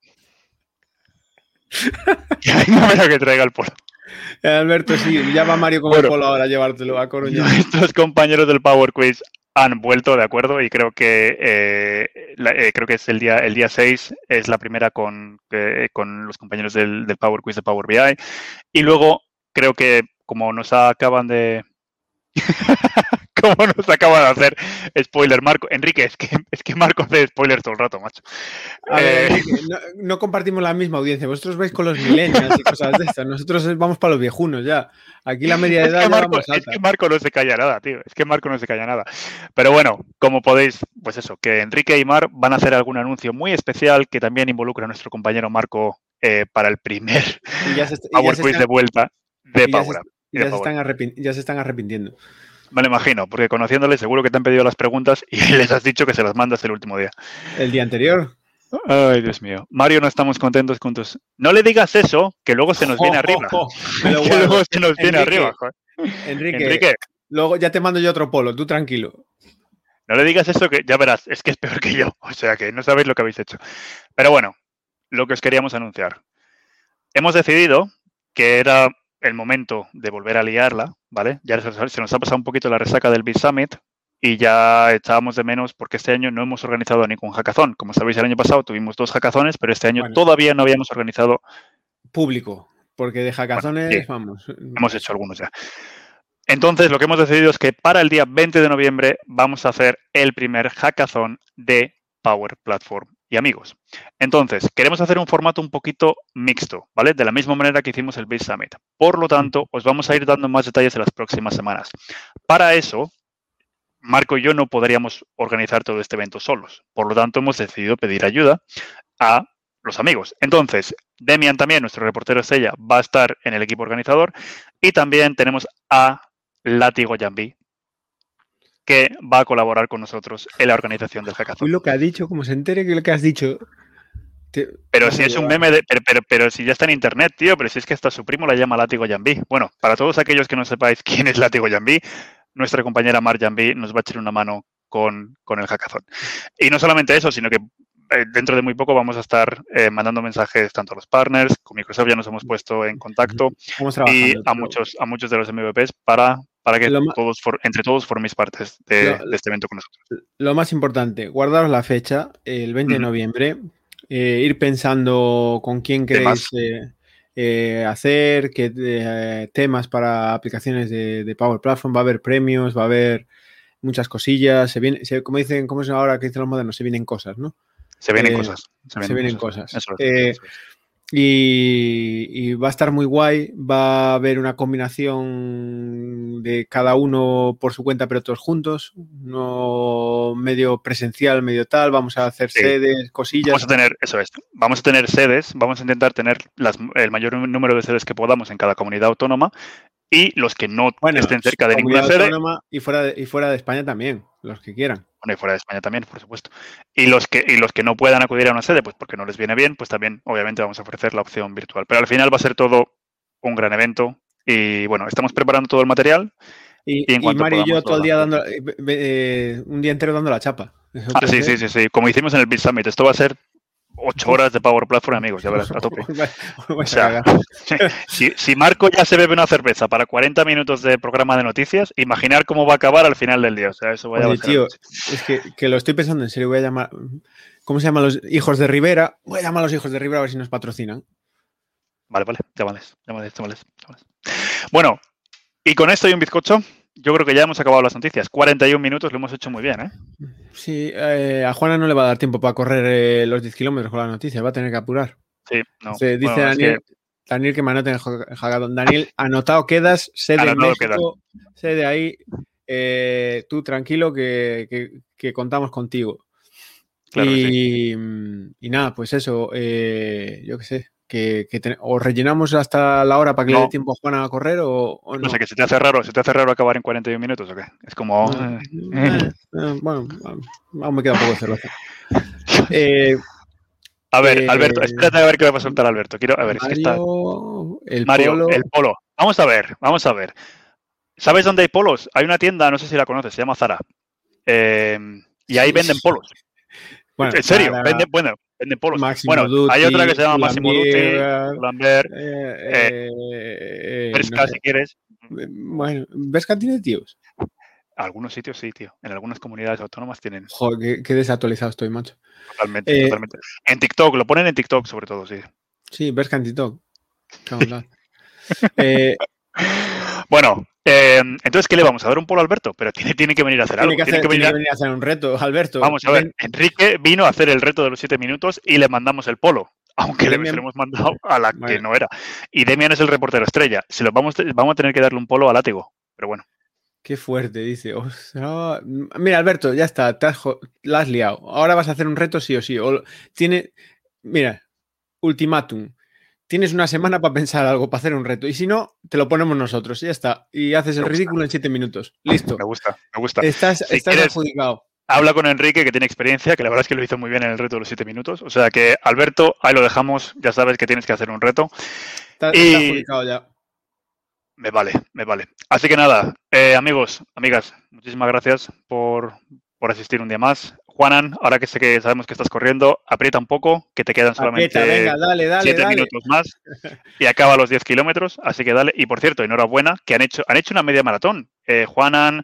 no me que traiga el polo. Eh, Alberto, sí, ya va Mario con el polo ahora a llevártelo a Coruña. Nuestros compañeros del Power Quiz han vuelto, de acuerdo, y creo que eh, eh, creo que es el día el día 6, es la primera con, eh, con los compañeros del, del, Power Quiz de Power BI. Y luego creo que como nos acaban de como nos acaba de hacer spoiler Marco. Enrique, es que, es que Marco hace spoilers todo el rato, macho. Eh, no, compartimos la misma audiencia. Vosotros vais con los millennials y cosas de estas. Nosotros vamos para los viejunos ya. Aquí la media de edad. Es Marco, es que Marco no se calla nada, tío. Es que Marco no se calla nada. Pero bueno, como podéis, pues eso, que Enrique y Mar van a hacer algún anuncio muy especial que también involucra a nuestro compañero Marco eh, para el primer Power Quiz de vuelta de Power ya, se están arrepintiendo. Me lo imagino, porque conociéndole seguro que te han pedido las preguntas y les has dicho que se las mandas el último día. ¿El día anterior? Ay, Dios mío. Mario, no estamos contentos con tus... No le digas eso, que luego se nos viene arriba. que luego se nos viene arriba. Enrique, luego ya te mando yo otro polo, tú tranquilo. No le digas eso, que ya verás, es que es peor que yo. O sea, que no sabéis lo que habéis hecho. Pero bueno, lo que os queríamos anunciar. Hemos decidido que era el momento de volver a liarla, ¿vale? Ya se nos ha pasado un poquito la resaca del Big Summit y ya echábamos de menos porque este año no hemos organizado ningún hackathon. Como sabéis, el año pasado tuvimos dos hackathons, pero este año todavía no habíamos organizado público, porque de hackathons, vamos. Hemos hecho algunos ya. Entonces, lo que hemos decidido es que para el día 20 de noviembre vamos a hacer el primer hackathon de Power Platform y amigos. Entonces, queremos hacer un formato un poquito mixto, ¿vale? De la misma manera que hicimos el Base Summit. Por lo tanto, os vamos a ir dando más detalles en las próximas semanas. Para eso, Marco y yo no podríamos organizar todo este evento solos. Por lo tanto, hemos decidido pedir ayuda a los amigos. Entonces, Demian también, nuestro reportero estrella, va a estar en el equipo organizador. Y también tenemos a Látigo Jambi, que va a colaborar con nosotros en la organización del hackathon. Y lo que ha dicho, como se entere que lo que has dicho. Pero si es un meme, de, pero, pero, si ya está en internet, tío, pero si es que hasta su primo la llama Látigo Yambi. Bueno, para todos aquellos que no sepáis quién es Látigo Yambi, nuestra compañera Mar Yambi nos va a echar una mano con, con el hackathon. Y no solamente eso, sino que eh, dentro de muy poco vamos a estar eh, mandando mensajes tanto a los partners, con Microsoft ya nos hemos puesto en contacto y a muchos, a muchos de los MVPs para para que todos entre todos forméis partes de, este evento con nosotros. Lo más importante, guardaros la fecha, el 20 de noviembre. eh, ir pensando con quién queréis eh, hacer, qué temas para aplicaciones de, Power Platform. Va a haber premios, va a haber muchas cosillas. Se viene, como dicen, como es ahora que dicen los modernos, se vienen cosas, ¿no? Se vienen cosas. Se vienen, cosas. Y, va a estar muy guay. Va a haber una combinación de cada uno por su cuenta, pero todos juntos. No medio presencial, medio tal. Vamos a hacer sedes, cosillas. Vamos a tener, eso es. Vamos a tener sedes. Vamos a intentar tener el mayor número de sedes que podamos en cada comunidad autónoma y los que no estén cerca de ninguna sede. Y fuera de, y fuera de España también, los que quieran. Bueno, y fuera de España también, por supuesto. Y los que y los que no puedan acudir a una sede, pues porque no les viene bien, pues también obviamente vamos a ofrecer la opción virtual. Pero al final va a ser todo un gran evento y bueno, estamos preparando todo el material. Y, y, Mario y yo todo el día dando, eh, eh, un día entero dando la chapa. Ah, sí, sí, sí, sí, como hicimos en el Bit Summit. Esto va a ser ocho horas de Power Platform, amigos, ya verás, a tope. O sea, si, Marco ya se bebe una cerveza para 40 minutos de programa de noticias, imaginar cómo va a acabar al final del día. O sea, eso vaya a tío, es que, que, lo estoy pensando en serio, voy a llamar. ¿Cómo se llaman los hijos de Rivera? Voy a llamar a los hijos de Rivera a ver si nos patrocinan. Vale, vale, llámales, llámales, llámales. Bueno, y con esto y un bizcocho, yo creo que ya hemos acabado las noticias. 41 minutos lo hemos hecho muy bien, ¿eh? Sí, eh, a Juana no le va a dar tiempo para correr eh, los 10 kilómetros con la noticia, va a tener que apurar. Sí, no. dice Daniel, que... Daniel que el Daniel, anotado quedas, sede de México, sede ahí. Eh, tú tranquilo que, contamos contigo. y, y, nada, pues eso, yo qué sé, que, o rellenamos hasta la hora para que le dé tiempo a Juan a correr o, no. sé, que se te hace raro, se te hace raro acabar en 41 minutos o qué. Es como. Eh, eh, eh, bueno, aún me queda un poco de cerveza. a ver, Alberto, espérate a ver qué va a soltar Alberto. Quiero, a ver, Mario, es que está. El Mario, polo. el polo. Vamos a ver, vamos a ver. ¿Sabes dónde hay polos? Hay una tienda, no sé si la conoces, se llama Zara. y ahí venden polos. Bueno, en serio, venden, bueno, Polos. bueno, hay otra que se llama Máximo Duty, Lambert, eh, eh, eh si quieres. Bueno, ¿Vesca tiene tíos? Algunos sitios sí, tío. En algunas comunidades autónomas tienen. Joder, qué, desactualizado estoy, macho. Totalmente, eh, totalmente. En TikTok, lo ponen en TikTok sobre todo, sí. Sí, Vesca en TikTok. eh, bueno, eh, entonces, ¿qué le vamos a dar un polo a Alberto? Pero tiene, tiene que venir a hacer algo. tiene, que, venir a... hacer un reto, Alberto. Vamos a ver, Enrique vino a hacer el reto de los siete minutos y le mandamos el polo, aunque le hemos mandado a la que no era. Y Demian es el reportero estrella. Si lo vamos, vamos a tener que darle un polo a látigo, pero bueno. Qué fuerte, dice. mira, Alberto, ya está, te has, la has liado. Ahora vas a hacer un reto sí o sí. tiene, mira, ultimátum tienes una semana para pensar algo, para hacer un reto. Y si no, te lo ponemos nosotros. Y ya está. Y haces el ridículo en siete minutos. Listo. Me gusta, me gusta. Estás, adjudicado. Habla con Enrique, que tiene experiencia, que la verdad es que lo hizo muy bien en el reto de los siete minutos. O sea que, Alberto, ahí lo dejamos. Ya sabes que tienes que hacer un reto. Está, adjudicado ya. Me vale, me vale. Así que nada, eh, amigos, amigas, muchísimas gracias por, por asistir un día más. Juanan, ahora que sé que sabemos que estás corriendo, aprieta un poco, que te quedan solamente 7 minutos más y acaba los 10 kilómetros, así que dale. Y por cierto, enhorabuena, que han hecho, han hecho una media maratón. Eh, Juanan,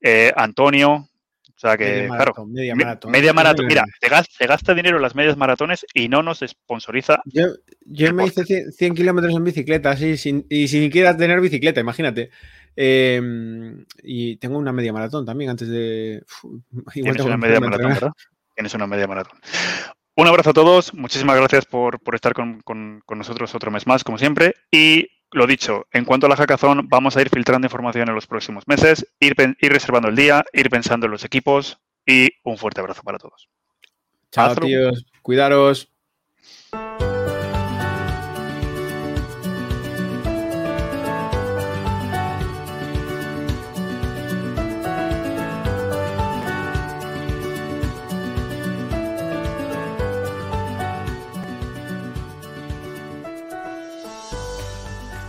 eh, Antonio, o sea que, claro, media maratón. Media maratón. Mira, se gasta, dinero en las medias maratones y no nos sponsoriza. Yo, yo me hice 100, kilómetros en bicicleta, así, sin, y sin siquiera tener bicicleta, imagínate. Em, y tengo una media maratón también antes de. Tienes una media maratón, ¿verdad? Tienes una media maratón. Un abrazo a todos, muchísimas gracias por, estar con, nosotros otro mes más, como siempre. Y lo dicho, en cuanto a la hackathon, vamos a ir filtrando información en los próximos meses, ir, ir reservando el día, ir pensando en los equipos y un fuerte abrazo para todos. Chao, tíos. Cuidaros.